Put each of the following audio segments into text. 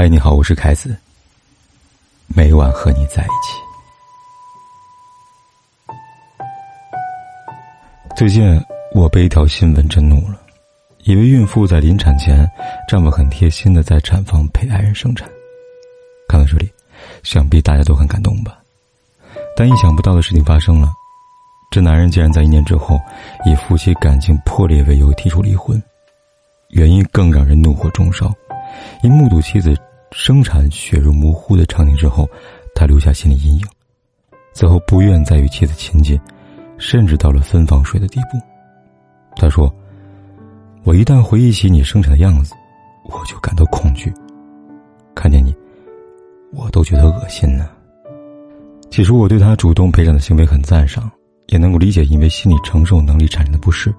嗨，你好，我是凯子。每晚和你在一起。最近我被一条新闻震怒了，一位孕妇在临产前，丈夫很贴心的在产房陪爱人生产。看到这里，想必大家都很感动吧？但意想不到的事情发生了，这男人竟然在一年之后，以夫妻感情破裂为由提出离婚，原因更让人怒火中烧。因目睹妻子生产血肉模糊的场景之后，他留下心理阴影，此后不愿再与妻子亲近，甚至到了分房睡的地步。他说：“我一旦回忆起你生产的样子，我就感到恐惧。看见你，我都觉得恶心呢。”起初我对他主动陪产的行为很赞赏，也能够理解因为心理承受能力产生的不适。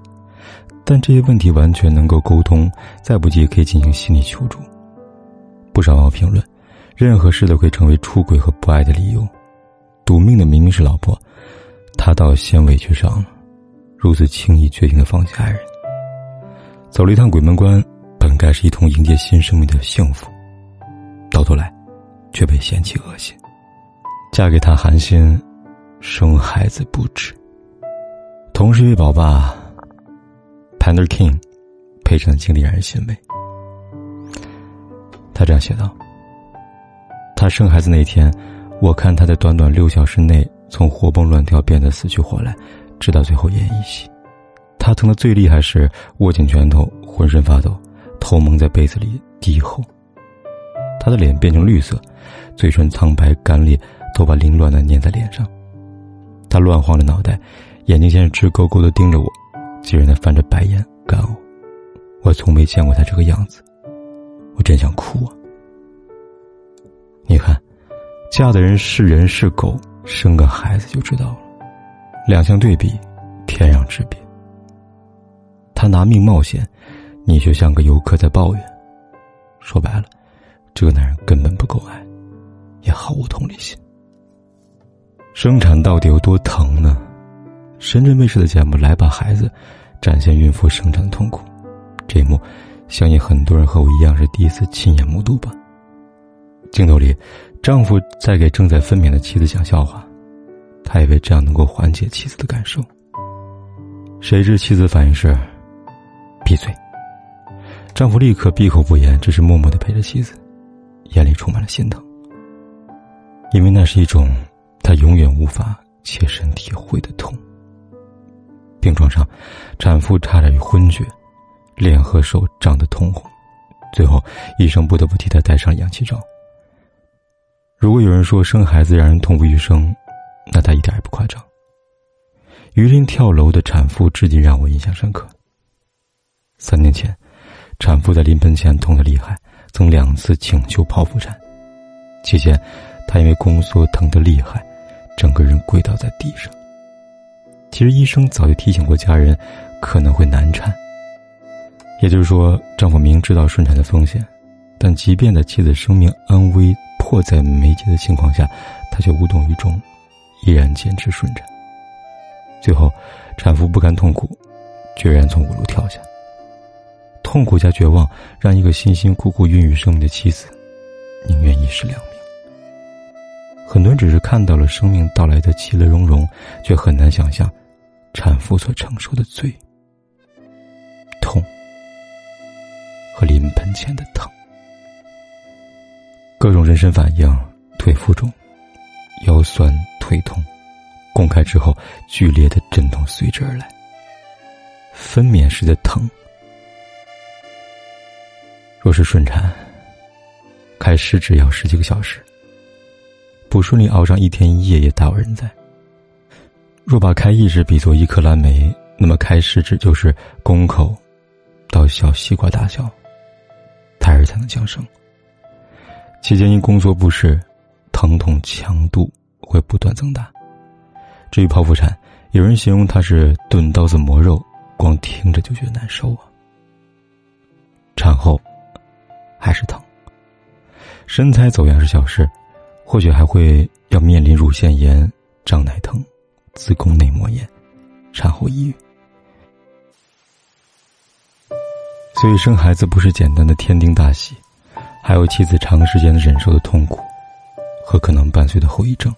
但这些问题完全能够沟通，再不济也可以进行心理求助。不少网友评论，任何事都可以成为出轨和不爱的理由。赌命的明明是老婆，他倒先委屈上了，如此轻易决定的放弃爱人，走了一趟鬼门关，本该是一同迎接新生命的幸福，到头来，却被嫌弃恶心。嫁给他寒心，生孩子不止。同是一位宝爸。Panda King，陪产的经历让人欣慰。他这样写道：“他生孩子那天，我看他在短短六小时内从活蹦乱跳变得死去活来，直到最后奄奄一息。他疼的最厉害时，握紧拳头，浑身发抖，头蒙在被子里低吼。他的脸变成绿色，嘴唇苍白干裂，头发凌乱的粘在脸上。他乱晃着脑袋，眼睛先是直勾勾的盯着我。”竟然的翻着白眼干呕，我从没见过他这个样子，我真想哭啊！你看，嫁的人是人是狗，生个孩子就知道了，两相对比，天壤之别。他拿命冒险，你却像个游客在抱怨。说白了，这个男人根本不够爱，也毫无同理心。生产到底有多疼呢？深圳卫视的节目《来吧孩子》，展现孕妇生产的痛苦。这一幕，相信很多人和我一样是第一次亲眼目睹吧。镜头里，丈夫在给正在分娩的妻子讲笑话，他以为这样能够缓解妻子的感受。谁知妻子反应是：“闭嘴。”丈夫立刻闭口不言，只是默默的陪着妻子，眼里充满了心疼，因为那是一种他永远无法切身体会的痛。病床上，产妇差点昏厥，脸和手涨得通红，最后医生不得不替她戴上氧气罩。如果有人说生孩子让人痛不欲生，那他一点也不夸张。榆林跳楼的产妇至今让我印象深刻。三年前，产妇在临盆前痛得厉害，曾两次请求剖腹产，期间，她因为宫缩疼得厉害，整个人跪倒在地上。其实医生早就提醒过家人，可能会难产。也就是说，丈夫明知道顺产的风险，但即便在妻子生命安危迫在眉睫的情况下，他却无动于衷，依然坚持顺产。最后，产妇不甘痛苦，决然从五楼跳下。痛苦加绝望，让一个辛辛苦苦孕育生命的妻子，宁愿一尸两命。很多人只是看到了生命到来的其乐融融，却很难想象。产妇所承受的罪、和临盆前的疼，各种妊娠反应：腿浮肿、腰酸腿痛，公开之后剧烈的阵痛随之而来。分娩时的疼，若是顺产，开十指要十几个小时，不顺利熬上一天一夜也大有人在。若把开一指比作一颗蓝莓，那么开十指就是宫口到小西瓜大小，胎儿才能降生。期间因工作不适，疼痛强度会不断增大。至于剖腹产，有人形容它是钝刀子磨肉，光听着就觉得难受啊。产后还是疼，身材走样是小事，或许还会要面临乳腺炎、胀奶疼。子宫内膜炎、产后抑郁，所以生孩子不是简单的天丁大喜，还有妻子长时间的忍受的痛苦和可能伴随的后遗症。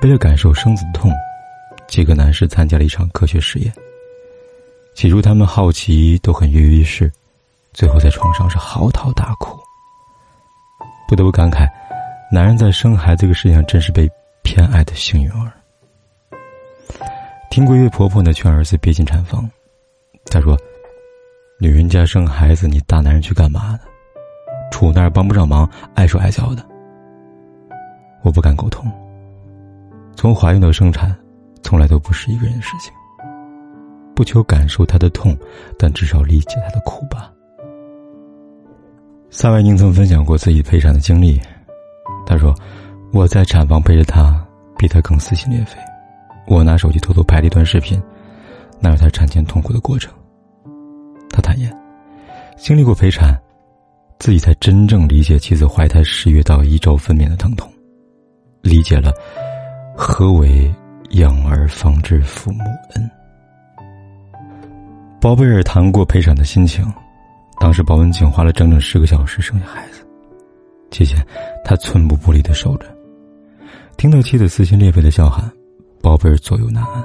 为了感受生子的痛，几个男士参加了一场科学实验。起初他们好奇，都很跃跃欲试，最后在床上是嚎啕大哭。不得不感慨，男人在生孩子这个世界上真是被偏爱的幸运儿。听过一位婆婆呢劝儿子别进产房，她说：“女人家生孩子，你大男人去干嘛呢？杵那儿帮不上忙，碍手碍脚的。”我不敢苟同。从怀孕到生产，从来都不是一个人的事情。不求感受她的痛，但至少理解她的苦吧。萨维宁曾分享过自己陪产的经历，他说：“我在产房陪着她，比她更撕心裂肺。”我拿手机偷偷拍了一段视频，那是他产前痛苦的过程。他坦言，经历过陪产，自己才真正理解妻子怀胎十月到一周分娩的疼痛，理解了何为养儿方知父母恩。包贝尔谈过陪产的心情，当时包文婧花了整整十个小时生下孩子，期间他寸步不离的守着，听到妻子撕心裂肺的叫喊。包贝尔左右难安，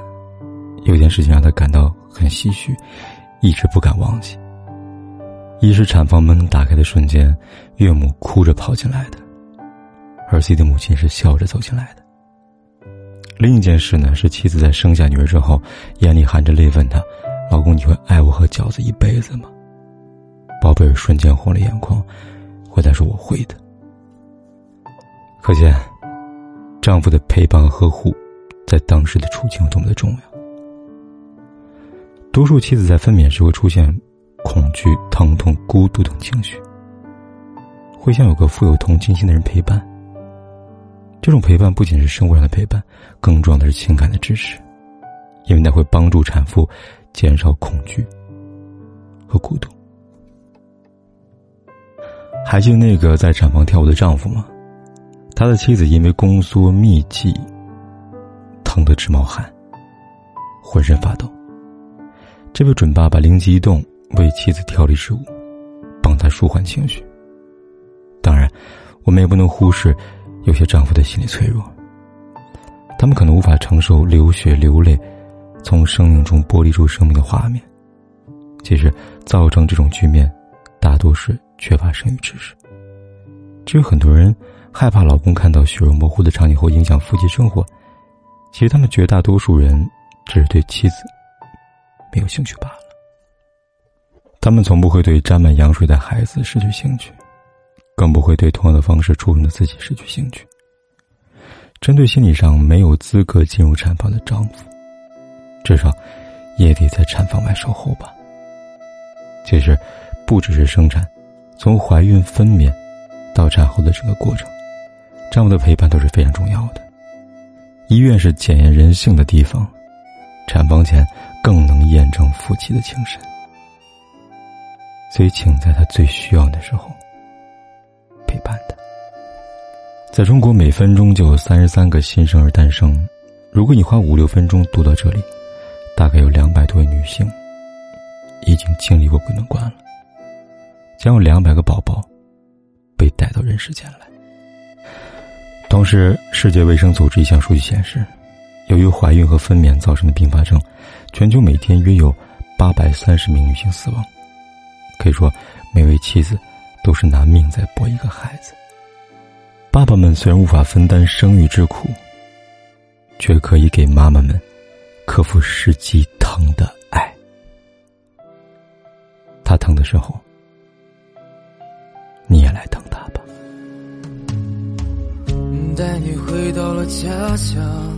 有件事情让他感到很唏嘘，一直不敢忘记。一是产房门打开的瞬间，岳母哭着跑进来的，儿媳的母亲是笑着走进来的。另一件事呢，是妻子在生下女儿之后，眼里含着泪问他：“老公，你会爱我和饺子一辈子吗？”宝贝儿瞬间红了眼眶，回答说：“我会的。”可见，丈夫的陪伴和呵护。在当时的处境有多么的重要？多数妻子在分娩时会出现恐惧、疼痛、孤独等情绪，会想有个富有同情心的人陪伴。这种陪伴不仅是生活上的陪伴，更重要的是情感的支持，因为那会帮助产妇减少恐惧和孤独。还记得那个在产房跳舞的丈夫吗？他的妻子因为宫缩密集。疼得直冒汗，浑身发抖。这位准爸爸灵机一动，为妻子调理食物，帮她舒缓情绪。当然，我们也不能忽视有些丈夫的心理脆弱，他们可能无法承受流血流泪，从生命中剥离出生命的画面。其实，造成这种局面，大多是缺乏生育知识。至于很多人害怕老公看到血肉模糊的场景后影响夫妻生活。其实，他们绝大多数人只是对妻子没有兴趣罢了。他们从不会对沾满羊水的孩子失去兴趣，更不会对同样的方式出生的自己失去兴趣。针对心理上没有资格进入产房的丈夫，至少也得在产房外守候吧。其实，不只是生产，从怀孕、分娩到产后的整个过程，丈夫的陪伴都是非常重要的。医院是检验人性的地方，产房前更能验证夫妻的情深。所以，请在他最需要的时候陪伴他。在中国，每分钟就有三十三个新生儿诞生。如果你花五六分钟读到这里，大概有两百多位女性已经经历过鬼门关了，将有两百个宝宝被带到人世间来。同时，世界卫生组织一项数据显示，由于怀孕和分娩造成的并发症，全球每天约有八百三十名女性死亡。可以说，每位妻子都是拿命在搏一个孩子。爸爸们虽然无法分担生育之苦，却可以给妈妈们克服实际疼的爱。他疼的时候，你也来疼他吧。带你回到了家乡，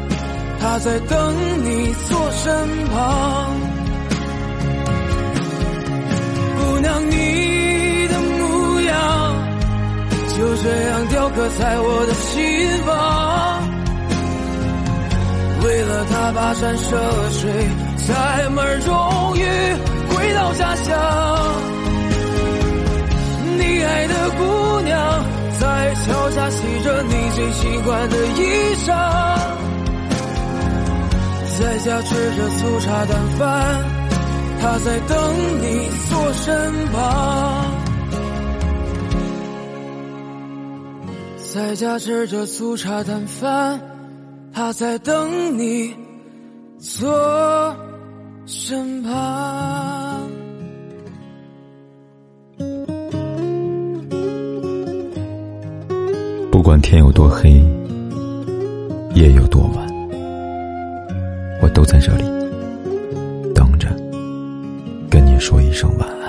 他在等你坐身旁。姑娘，你的模样就这样雕刻在我的心房。为了他跋山涉水，载满荣誉回到家乡。你爱的姑娘在桥下洗着你最喜欢的衣裳，在家吃着粗茶淡饭，他在等你坐身旁。在家吃着粗茶淡饭。他在等你坐身旁。不管天有多黑，夜有多晚，都在这里等着，跟你说一声晚安。